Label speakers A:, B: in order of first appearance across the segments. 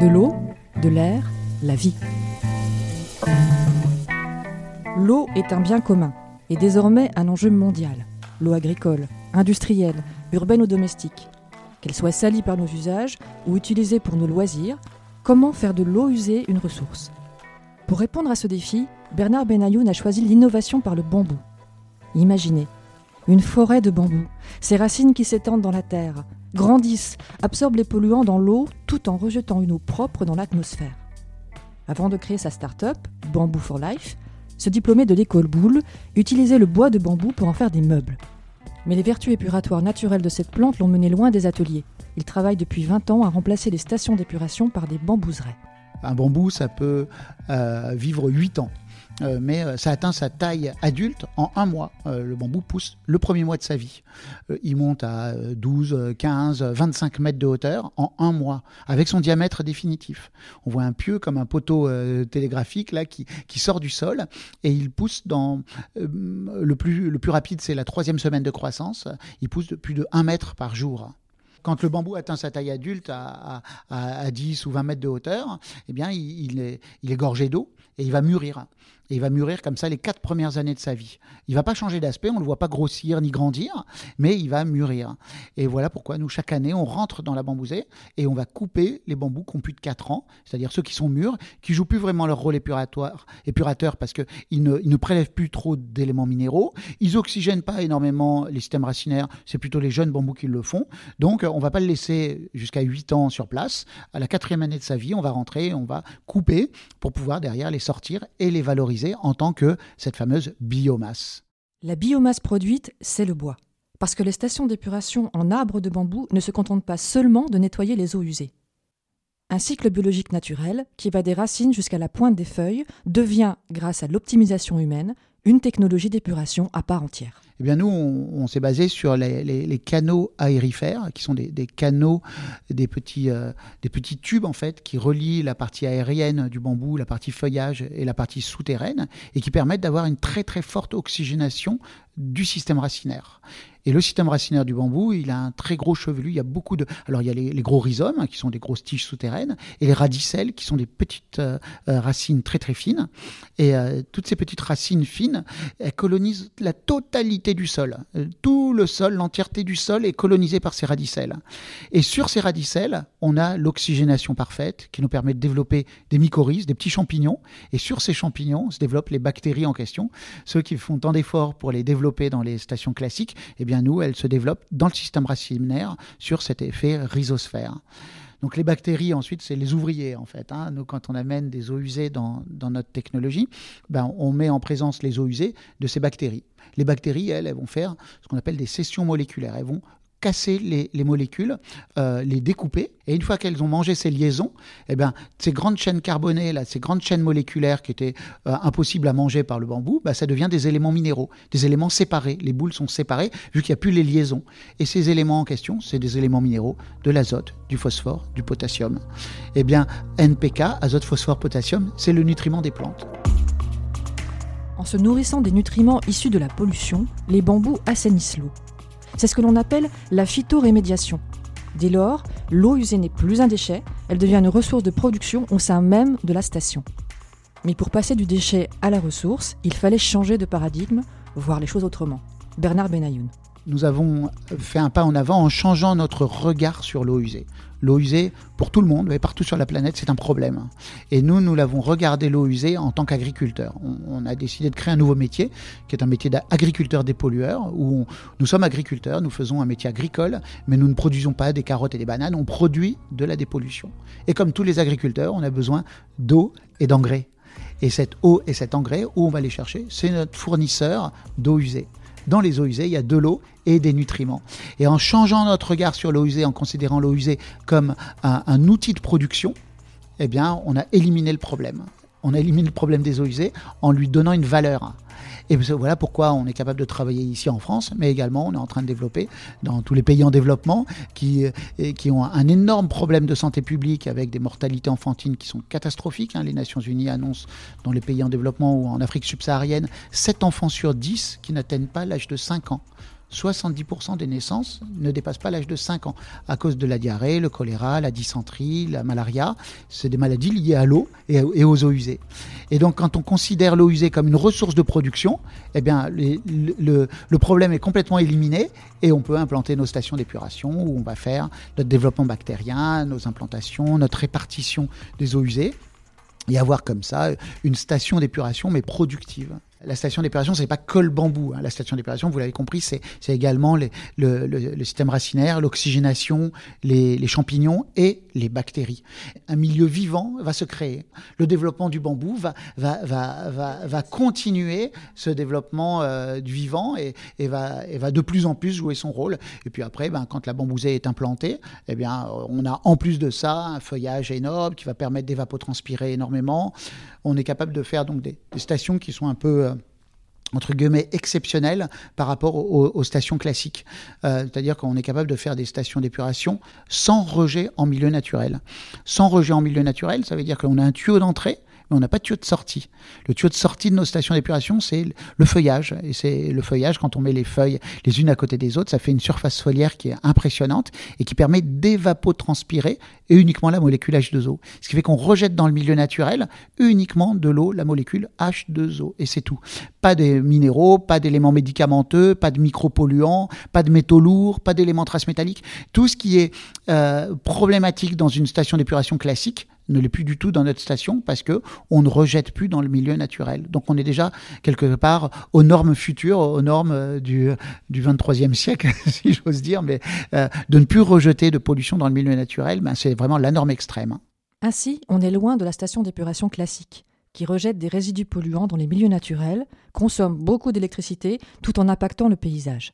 A: De l'eau, de l'air, la vie. L'eau est un bien commun et désormais un enjeu mondial. L'eau agricole, industrielle, urbaine ou domestique. Qu'elle soit salie par nos usages ou utilisée pour nos loisirs, comment faire de l'eau usée une ressource? Pour répondre à ce défi, Bernard Benayoun a choisi l'innovation par le bambou. Imaginez, une forêt de bambou, ses racines qui s'étendent dans la terre, grandissent, absorbent les polluants dans l'eau tout en rejetant une eau propre dans l'atmosphère. Avant de créer sa start-up, Bamboo for Life, ce diplômé de l'école Boulle utilisait le bois de bambou pour en faire des meubles. Mais les vertus épuratoires naturelles de cette plante l'ont mené loin des ateliers. Il travaille depuis 20 ans à remplacer les stations d'épuration par des bambouseraies.
B: Un bambou, ça peut euh, vivre 8 ans. Euh, mais euh, ça atteint sa taille adulte en un mois. Euh, le bambou pousse le premier mois de sa vie. il monte à 12, 15, 25 mètres de hauteur en un mois, avec son diamètre définitif. On voit un pieu comme un poteau télégraphique là qui, sort du sol et il pousse dans le plus, le plus rapide, c'est la troisième semaine de croissance. Il pousse de plus de 1 mètre par jour quand le bambou atteint sa taille adulte à, à, 10 ou 20 mètres de hauteur, eh bien, il, est, il est gorgé d'eau et il va mûrir. Et il va mûrir comme ça les quatre premières années de sa vie. Il va pas changer d'aspect, on le voit pas grossir ni grandir, mais il va mûrir. Et voilà pourquoi nous, chaque année, on rentre dans la bambousée et on va couper les bambous qui ont plus de 4 ans, c'est-à-dire ceux qui sont mûrs, qui jouent plus vraiment leur rôle épuratoire, épurateur parce qu'ils ne, ils ne prélèvent plus trop d'éléments minéraux. Ils oxygènent pas énormément les systèmes racinaires, c'est plutôt les jeunes bambous qui le font. Donc, on va pas le laisser jusqu'à 8 ans sur place. À la quatrième année de sa vie, on va rentrer, on va couper pour pouvoir derrière les sortir et les valoriser en tant que cette fameuse biomasse.
A: La biomasse produite, c'est le bois. Parce que les stations d'épuration en arbres de bambou ne se contentent pas seulement de nettoyer les eaux usées. Un cycle biologique naturel, qui va des racines jusqu'à la pointe des feuilles, devient, grâce à l'optimisation humaine, une technologie d'épuration à part entière.
B: Eh bien, nous, on, s'est basé sur les, canaux aérifères, qui sont des, canaux, des petits, euh, des petits tubes, en fait, qui relient la partie aérienne du bambou, la partie feuillage et la partie souterraine, et qui permettent d'avoir une très, très forte oxygénation du système racinaire. Et le système racinaire du bambou, il a un très gros chevelu. Il y a beaucoup de. Alors, il y a les, gros rhizomes, hein, qui sont des grosses tiges souterraines, et les radicelles, qui sont des petites euh, euh, racines très, très fines. Et euh, toutes ces petites racines fines, elles colonisent la totalité du sol. Tout le sol, l'entièreté du sol est colonisé par ces radicelles. Et sur ces radicelles, on a l'oxygénation parfaite, qui nous permet de développer des mycorhizes, des petits champignons. Et sur ces champignons se développent les bactéries en question. Ceux qui font tant d'efforts pour les développer dans les stations classiques, eh bien nous, elles se développent dans le système racinaire sur cet effet rhizosphère. Donc les bactéries, ensuite, c'est les ouvriers, en fait. Hein. Nous, quand on amène des eaux usées dans, notre technologie, ben, on met en présence les eaux usées de ces bactéries. Les bactéries, elles, elles vont faire ce qu'on appelle des sessions moléculaires. Elles vont casser les, molécules, euh, les découper. Et une fois qu'elles ont mangé ces liaisons, eh ben, ces grandes chaînes carbonées, là, ces grandes chaînes moléculaires qui étaient euh, impossibles à manger par le bambou, bah, ça devient des éléments minéraux, des éléments séparés. Les boules sont séparées vu qu'il n'y a plus les liaisons. Et ces éléments en question, c'est des éléments minéraux, de l'azote, du phosphore, du potassium. Eh bien, NPK, azote, phosphore, potassium, c'est le nutriment des plantes.
A: En se nourrissant des nutriments issus de la pollution, les bambous assainissent l'eau. C'est ce que l'on appelle la phytorémédiation. Dès lors, l'eau usée n'est plus un déchet, elle devient une ressource de production au sein même de la station. Mais pour passer du déchet à la ressource, il fallait changer de paradigme, voir les choses autrement. Bernard Benayoun
B: nous avons fait un pas en avant en changeant notre regard sur l'eau usée. L'eau usée, pour tout le monde, et partout sur la planète, c'est un problème. Et nous, nous l'avons regardé l'eau usée en tant qu'agriculteur. On, a décidé de créer un nouveau métier, qui est un métier d'agriculteur dépollueur, où nous sommes agriculteurs, nous faisons un métier agricole, mais nous ne produisons pas des carottes et des bananes, on produit de la dépollution. Et comme tous les agriculteurs, on a besoin d'eau et d'engrais. Et cette eau et cet engrais, où on va les chercher? C'est notre fournisseur d'eau usée dans les eaux usées, il y a de l'eau et des nutriments. Et en changeant notre regard sur l'eau usée, en considérant l'eau usée comme un, outil de production, eh on a éliminé le problème. On a éliminé le problème des eaux usées en lui donnant une valeur. Et voilà pourquoi on est capable de travailler ici en France, mais également on est en train de développer dans tous les pays en développement qui, euh, ont un énorme problème de santé publique avec des mortalités enfantines qui sont catastrophiques. Hein. Les Nations Unies annoncent dans les pays en développement ou en Afrique subsaharienne 7 enfants sur 10 qui n'atteignent pas l'âge de 5 ans 70% des naissances ne dépassent pas l'âge de 5 ans à cause de la diarrhée, le choléra, la dysenterie, la malaria. C'est des maladies liées à l'eau et, aux eaux usées. Et donc, quand on considère l'eau usée comme une ressource de production, eh bien, le, le, problème est complètement éliminé et on peut implanter nos stations d'épuration où on va faire notre développement bactérien, nos implantations, notre répartition des eaux usées et avoir comme ça une station d'épuration mais productive. La station d'épuration, c'est pas que le bambou. Hein. La station d'épuration, vous l'avez compris, c'est également le, système racinaire, l'oxygénation, les, champignons et les bactéries. Un milieu vivant va se créer. Le développement du bambou va, continuer ce développement euh, du vivant et, va, de plus en plus jouer son rôle. Et puis après, ben, quand la bambousée est implantée, eh bien, on a en plus de ça un feuillage énorme qui va permettre d'évapotranspirer énormément. On est capable de faire donc des, des stations qui sont un peu euh, entre guillemets exceptionnel par rapport aux, stations classiques. Euh, c'est-à-dire qu'on est capable de faire des stations d'épuration sans rejet en milieu naturel. Sans rejet en milieu naturel, ça veut dire qu'on a un tuyau d'entrée mais on n'a pas de tuyau de sortie. Le tuyau de sortie de nos stations d'épuration, c'est le feuillage. Et c'est le feuillage, quand on met les feuilles les unes à côté des autres, ça fait une surface foliaire qui est impressionnante et qui permet d'évapotranspirer et uniquement la molécule H2O. Ce qui fait qu'on rejette dans le milieu naturel uniquement de l'eau, la molécule H2O. Et c'est tout. Pas de minéraux, pas d'éléments médicamenteux, pas de micropolluants, pas de métaux lourds, pas d'éléments traces métalliques. Tout ce qui est euh, problématique dans une station d'épuration classique ne l'est plus du tout dans notre station parce que on ne rejette plus dans le milieu naturel. Donc on est déjà quelque part aux normes futures, aux normes euh, du, du 23e siècle, si j'ose dire, mais euh, de ne plus rejeter de pollution dans le milieu naturel, ben, c'est vraiment la norme extrême.
A: Ainsi, on est loin de la station d'épuration classique qui rejette des résidus polluants dans les milieux naturels, consomme beaucoup d'électricité tout en impactant le paysage.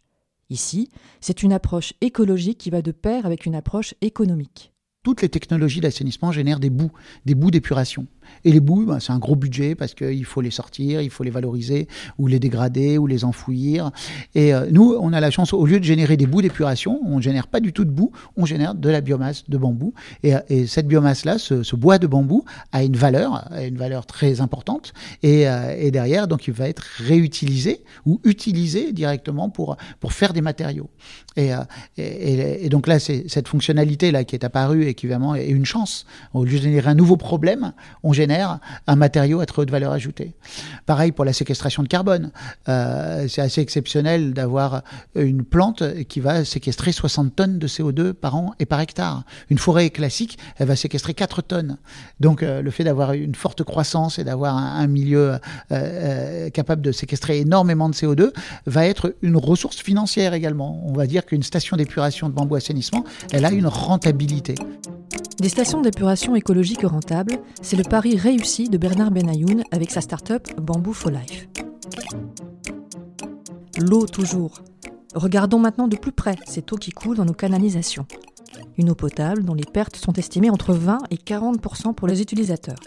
A: Ici, c'est une approche écologique qui va de pair avec une approche économique
B: toutes les technologies d'assainissement génèrent des bouts, des bouts d'épuration. Et les boues, ben, c'est un gros budget parce qu'il faut les sortir, il faut les valoriser, ou les dégrader, ou les enfouir. Et euh, nous, on a la chance, au lieu de générer des bouts d'épuration, on ne génère pas du tout de boue, on génère de la biomasse de bambou. Et, euh, cette biomasse-là, ce, bois de bambou, a une valeur, une valeur très importante. Euh, et, derrière, donc, il va être réutilisé ou utilisé directement pour, pour faire des matériaux. Et, et, donc là, c'est cette fonctionnalité-là qui est apparue et qui vraiment est une chance. Au lieu de générer un nouveau problème, on génère un matériau à très haute valeur ajoutée. Pareil pour la séquestration de carbone. Euh, c'est assez exceptionnel d'avoir une plante qui va séquestrer 60 tonnes de CO2 par an et par hectare. Une forêt classique, elle va séquestrer 4 tonnes. Donc euh, le fait d'avoir une forte croissance et d'avoir un, milieu euh, capable de séquestrer énormément de CO2 va être une ressource financière également. On va dire qu'une station d'épuration de bambou assainissement, elle a une rentabilité.
A: Des stations d'épuration écologiques rentables, c'est le pari réussi de Bernard Benayoun avec sa start-up Bamboo for Life. L'eau toujours. Regardons maintenant de plus près cette eau qui coule dans nos canalisations. Une eau potable dont les pertes sont estimées entre 20 et 40% pour les utilisateurs.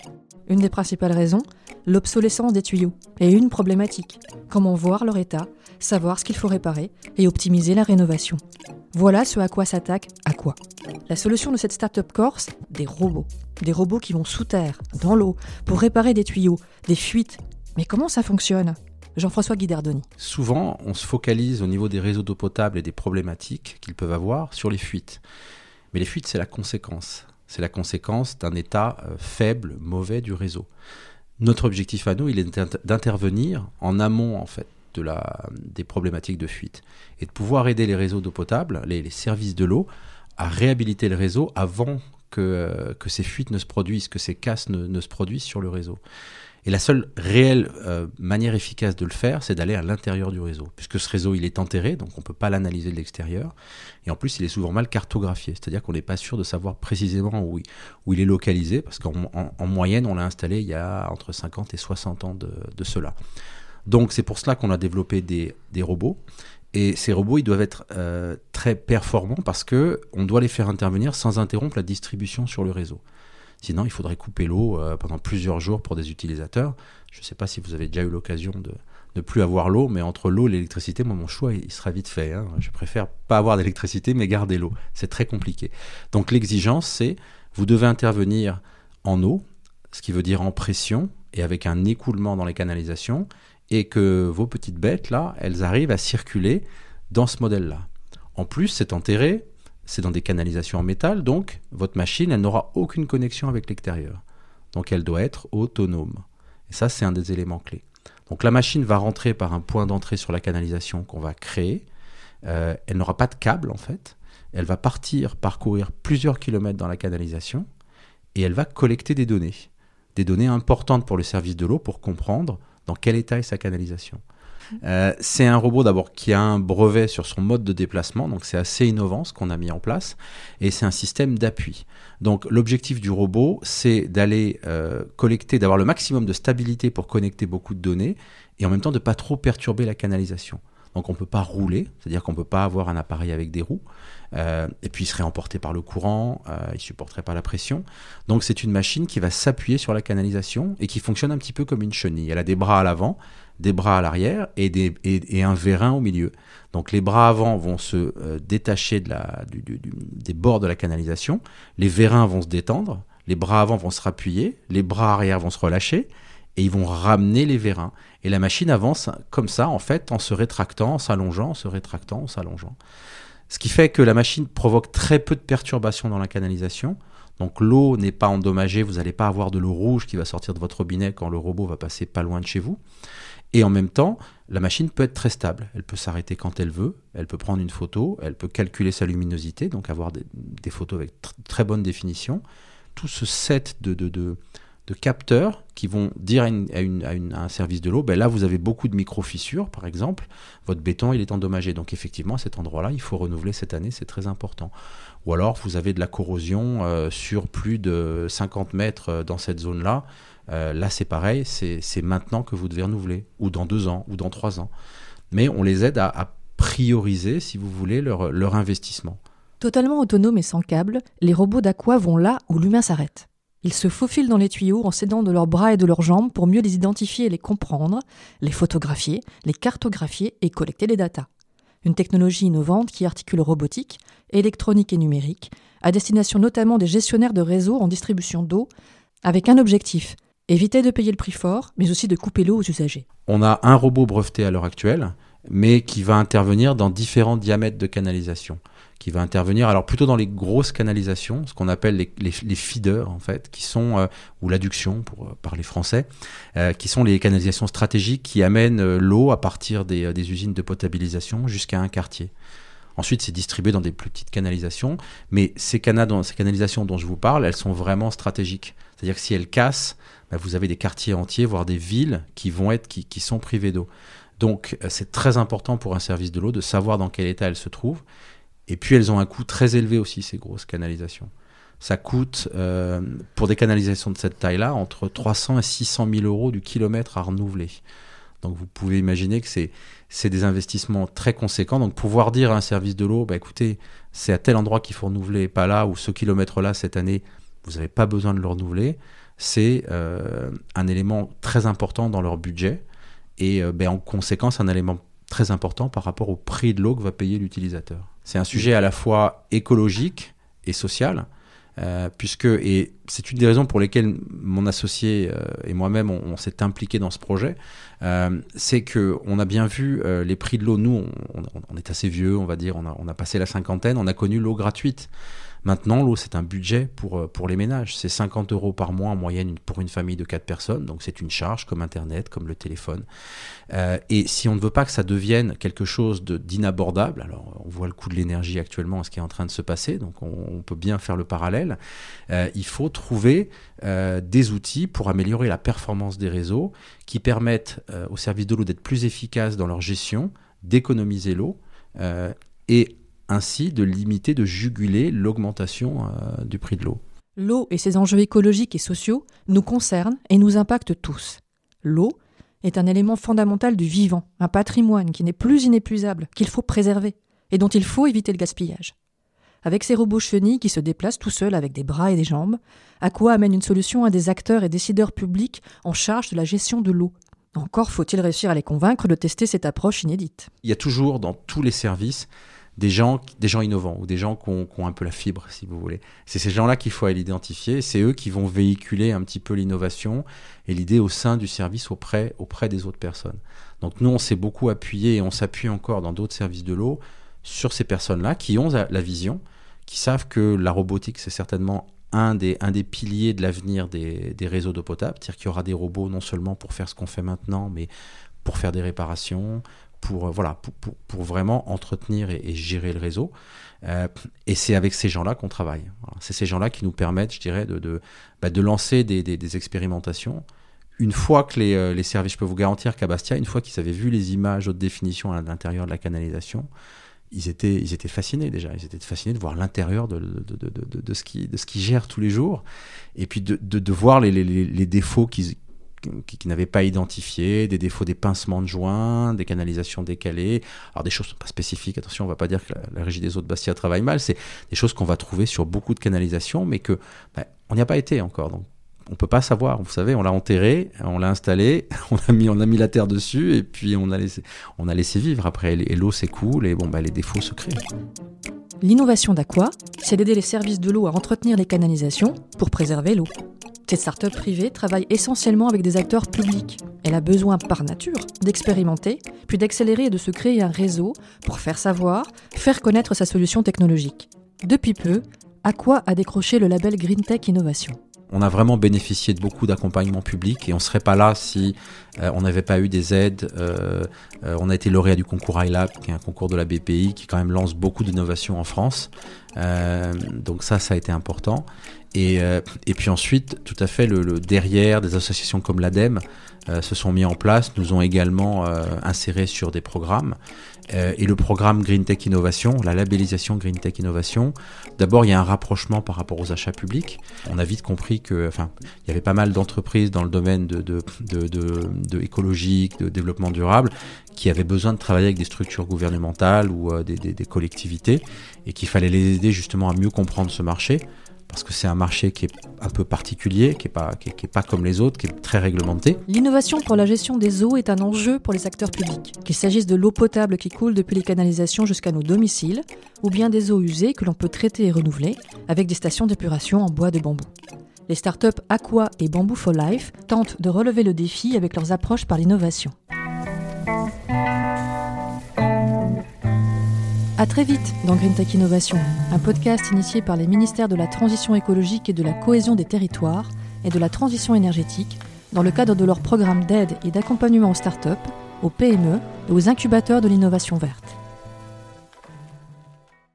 A: Une des principales raisons, l'obsolescence des tuyaux. Et une problématique, comment voir leur état, savoir ce qu'il faut réparer et optimiser la rénovation. Voilà ce à quoi s'attaque à quoi. La solution de cette start-up corse, des robots. Des robots qui vont sous terre, dans l'eau, pour réparer des tuyaux, des fuites. Mais comment ça fonctionne? Jean-François Guidardoni.
C: Souvent, on se focalise au niveau des réseaux d'eau potable et des problématiques qu'ils peuvent avoir sur les fuites. Mais les fuites, c'est la conséquence. C'est la conséquence d'un état euh, faible, mauvais du réseau. Notre objectif à nous, il est d'intervenir en amont, en fait, de la, des problématiques de fuite et de pouvoir aider les réseaux d'eau potable, les, services de l'eau, à réhabiliter le réseau avant que, euh, que ces fuites ne se produisent, que ces casses ne, ne se produisent sur le réseau. Et la seule réelle euh, manière efficace de le faire, c'est d'aller à l'intérieur du réseau, puisque ce réseau, il est enterré, donc on ne peut pas l'analyser de l'extérieur. Et en plus, il est souvent mal cartographié, c'est-à-dire qu'on n'est pas sûr de savoir précisément où il, est localisé, parce qu'en en, moyenne, on l'a installé il y a entre 50 et 60 ans de, de cela. Donc c'est pour cela qu'on a développé des, des, robots. Et ces robots, ils doivent être euh, très performants parce que on doit les faire intervenir sans interrompre la distribution sur le réseau. Sinon, il faudrait couper l'eau euh, pendant plusieurs jours pour des utilisateurs. Je ne sais pas si vous avez déjà eu l'occasion de ne plus avoir l'eau, mais entre l'eau et l'électricité, moi, mon choix, il sera vite fait. Hein. Je préfère pas avoir d'électricité, mais garder l'eau. C'est très compliqué. Donc l'exigence, c'est vous devez intervenir en eau, ce qui veut dire en pression et avec un écoulement dans les canalisations, et que vos petites bêtes, là, elles arrivent à circuler dans ce modèle-là. En plus, c'est enterré, c'est dans des canalisations en métal, donc votre machine, elle n'aura aucune connexion avec l'extérieur. Donc elle doit être autonome. Et ça, c'est un des éléments clés. Donc la machine va rentrer par un point d'entrée sur la canalisation qu'on va créer. Euh, elle n'aura pas de câble en fait. Elle va partir parcourir plusieurs kilomètres dans la canalisation et elle va collecter des données. Des données importantes pour le service de l'eau pour comprendre dans quel état est sa canalisation. Euh, c'est un robot d'abord qui a un brevet sur son mode de déplacement, donc c'est assez innovant ce qu'on a mis en place, et c'est un système d'appui. Donc l'objectif du robot, c'est d'aller euh, collecter, d'avoir le maximum de stabilité pour connecter beaucoup de données, et en même temps de ne pas trop perturber la canalisation. Donc on ne peut pas rouler, c'est-à-dire qu'on ne peut pas avoir un appareil avec des roues. Euh, et puis il serait emporté par le courant, il supporterait pas la pression. Donc c'est une machine qui va s'appuyer sur la canalisation et qui fonctionne un petit peu comme une chenille. Elle a des bras à l'avant, des bras à l'arrière et, un vérin au milieu. Donc les bras avant vont se euh, détacher des bords de la canalisation, les vérins vont se détendre, les bras avant vont se rappuyer, les bras arrière vont se relâcher et ils vont ramener les vérins. Et la machine avance comme ça, en fait, en se rétractant, en s'allongeant, en se rétractant, en s'allongeant. Ce qui fait que la machine provoque très peu de perturbations dans la canalisation. Donc l'eau n'est pas endommagée, vous n'allez pas avoir de l'eau rouge qui va sortir de votre robinet quand le robot va passer pas loin de chez vous. Et en même temps, la machine peut être très stable. Elle peut s'arrêter quand elle veut, elle peut prendre une photo, elle peut calculer sa luminosité, donc avoir des, photos avec très bonne définition. Tout ce set de, capteurs qui vont dire à, un service de l'eau, ben là vous avez beaucoup de micro-fissures par exemple, votre béton il est endommagé. Donc effectivement à cet endroit-là il faut renouveler cette année, c'est très important. Ou alors vous avez de la corrosion euh, sur plus de 50 mètres euh, dans cette zone-là. Euh, là, c'est pareil, c'est maintenant que vous devez renouveler, ou dans deux ans, ou dans trois ans. Mais on les aide à, prioriser, si vous voulez, leur, investissement.
A: Totalement autonomes et sans câble, les robots d'Aqua vont là où l'humain s'arrête. Ils se faufilent dans les tuyaux en s'aidant de leurs bras et de leurs jambes pour mieux les identifier et les comprendre, les photographier, les cartographier et collecter les datas. Une technologie innovante qui articule robotique, électronique et numérique, à destination notamment des gestionnaires de réseaux en distribution d'eau, avec un objectif Éviter de payer le prix fort, mais aussi de couper l'eau aux usagers.
C: On a un robot breveté à l'heure actuelle, mais qui va intervenir dans différents diamètres de canalisation. Qui va intervenir, alors plutôt dans les grosses canalisations, ce qu'on appelle les, feeders, en fait, qui sont, euh, ou l'adduction pour euh, parler français, euh, qui sont les canalisations stratégiques qui amènent l'eau à partir des usines de potabilisation jusqu'à un quartier. Ensuite, c'est distribué dans des plus petites canalisations, mais ces, canalisations dont je vous parle, elles sont vraiment stratégiques. C'est-à-dire que si elles cassent, bah, vous avez des quartiers entiers, voire des villes qui vont être qui, qui sont privées d'eau. Donc euh, c'est très important pour un service de l'eau de savoir dans quel état elles se trouvent. Et puis elles ont un coût très élevé aussi, ces grosses canalisations. Ça coûte, euh, pour des canalisations de cette taille-là, entre 300 et 600 000 euros du kilomètre à renouveler. Donc vous pouvez imaginer que c'est des investissements très conséquents. Donc pouvoir dire à un service de l'eau, bah, écoutez, c'est à tel endroit qu'il faut renouveler, pas là, ou ce kilomètre-là cette année, vous n'avez pas besoin de le renouveler c'est euh, un élément très important dans leur budget et euh, ben, en conséquence un élément très important par rapport au prix de l'eau que va payer l'utilisateur. C'est un sujet à la fois écologique et social, euh, puisque, et c'est une des raisons pour lesquelles mon associé et moi-même on, s'est impliqué dans ce projet, c'est que on a bien vu les prix de l'eau. Nous, on, est assez vieux, on va dire, on a passé la cinquantaine, on a connu l'eau gratuite. Maintenant, l'eau, c'est un budget pour, euh, pour les ménages. C'est 50 euros par mois en moyenne pour une famille de 4 personnes. Donc, c'est une charge comme Internet, comme le téléphone. Euh, et si on ne veut pas que ça devienne quelque chose d'inabordable, alors on voit le coût de l'énergie actuellement, ce qui est en train de se passer, donc on, peut bien faire le parallèle, euh, il faut trouver des outils pour améliorer la performance des réseaux qui permettent aux services de l'eau d'être plus efficaces dans leur gestion, d'économiser l'eau et ainsi de limiter, de juguler l'augmentation euh, du prix de l'eau.
A: L'eau et ses enjeux écologiques et sociaux nous concernent et nous impactent tous. L'eau est un élément fondamental du vivant, un patrimoine qui n'est plus inépuisable, qu'il faut préserver et dont il faut éviter le gaspillage. Avec ces robots chenilles qui se déplacent tout seuls avec des bras et des jambes, à quoi amène une solution à des acteurs et décideurs publics en charge de la gestion de l'eau Encore faut-il réussir à les convaincre de tester cette approche inédite.
C: Il y a toujours dans tous les services des gens, des gens innovants ou des gens qui ont, un peu la fibre, si vous voulez. C'est ces gens-là qu'il faut aller identifier. C'est eux qui vont véhiculer un petit peu l'innovation et l'idée au sein du service auprès, auprès des autres personnes. Donc nous, on s'est beaucoup appuyé et on s'appuie encore dans d'autres services de l'eau sur ces personnes-là qui ont la vision, qui savent que la robotique, c'est certainement un des, un des piliers de l'avenir des, des réseaux d'eau potable. C'est-à-dire qu'il y aura des robots non seulement pour faire ce qu'on fait maintenant, mais pour faire des réparations, pour, euh, voilà, pour, pour, pour vraiment entretenir et, gérer le réseau. Euh, et c'est avec ces gens-là qu'on travaille. C'est ces gens-là qui nous permettent, je dirais, de, de, bah, de lancer des, des, expérimentations. Une fois que les, euh, les, services, je peux vous garantir qu'à Bastia, une fois qu'ils avaient vu les images haute définition à l'intérieur de la canalisation, ils étaient, ils étaient fascinés déjà. Ils étaient fascinés de voir l'intérieur de, de, de, de, ce qui, de ce qui gère tous les jours. Et puis de, voir les, les, les défauts qu'ils qui, n'avaient pas identifié, des défauts des pincements de joints, des canalisations décalées, alors des choses pas spécifiques, attention, on va pas dire que la, régie des eaux de Bastia travaille mal, c'est des choses qu'on va trouver sur beaucoup de canalisations, mais que ben, on n'y a pas été encore. Donc on peut pas savoir. Vous savez, on l'a enterré, on l'a installé, on a mis, la terre dessus et puis on a laissé, vivre. Après, et l'eau s'écoule et bah, les défauts se créent.
A: L'innovation d'Aqua, c'est d'aider les services de l'eau à entretenir les canalisations pour préserver l'eau. Cette start-up privée travaille essentiellement avec des acteurs publics. Elle a besoin, par nature, d'expérimenter, puis d'accélérer et de se créer un réseau pour faire savoir, faire connaître sa solution technologique. Depuis peu, Aqua a décroché le label Green Tech Innovation
C: on a vraiment bénéficié de beaucoup d'accompagnement public et on ne serait pas là si euh, on n'avait pas eu des aides. Euh, euh, on a été lauréat du concours iLab, qui est un concours de la BPI qui quand même lance beaucoup d'innovations en France. Donc ça, ça a été important. Et, euh, et puis ensuite, tout à fait, le, le derrière, des associations comme l'ADEME euh, se sont mis en place, nous ont également insérés sur des programmes. et le programme Green Tech Innovation, la labellisation Green Tech Innovation, d'abord, il y a un rapprochement par rapport aux achats publics. On a vite compris que, enfin, il y avait pas mal d'entreprises dans le domaine de, de, de, de écologique, de développement durable, qui avaient besoin de travailler avec des structures gouvernementales ou euh, des, des, des, collectivités et qu'il fallait les aider justement à mieux comprendre ce marché parce que c'est un marché qui est un peu particulier, qui n'est pas, qui est, pas comme les autres, qui est très réglementé.
A: L'innovation pour la gestion des eaux est un enjeu pour les acteurs publics, qu'il s'agisse de l'eau potable qui coule depuis les canalisations jusqu'à nos domiciles, ou bien des eaux usées que l'on peut traiter et renouveler avec des stations d'épuration en bois de bambou. Les startups Aqua et Bamboo for Life tentent de relever le défi avec leurs approches par l'innovation. À très vite dans Green Tech Innovation, un podcast initié par les ministères de la Transition écologique et de la cohésion des territoires et de la transition énergétique dans le cadre de leur programme d'aide et d'accompagnement aux startups, aux PME et aux incubateurs de l'innovation verte.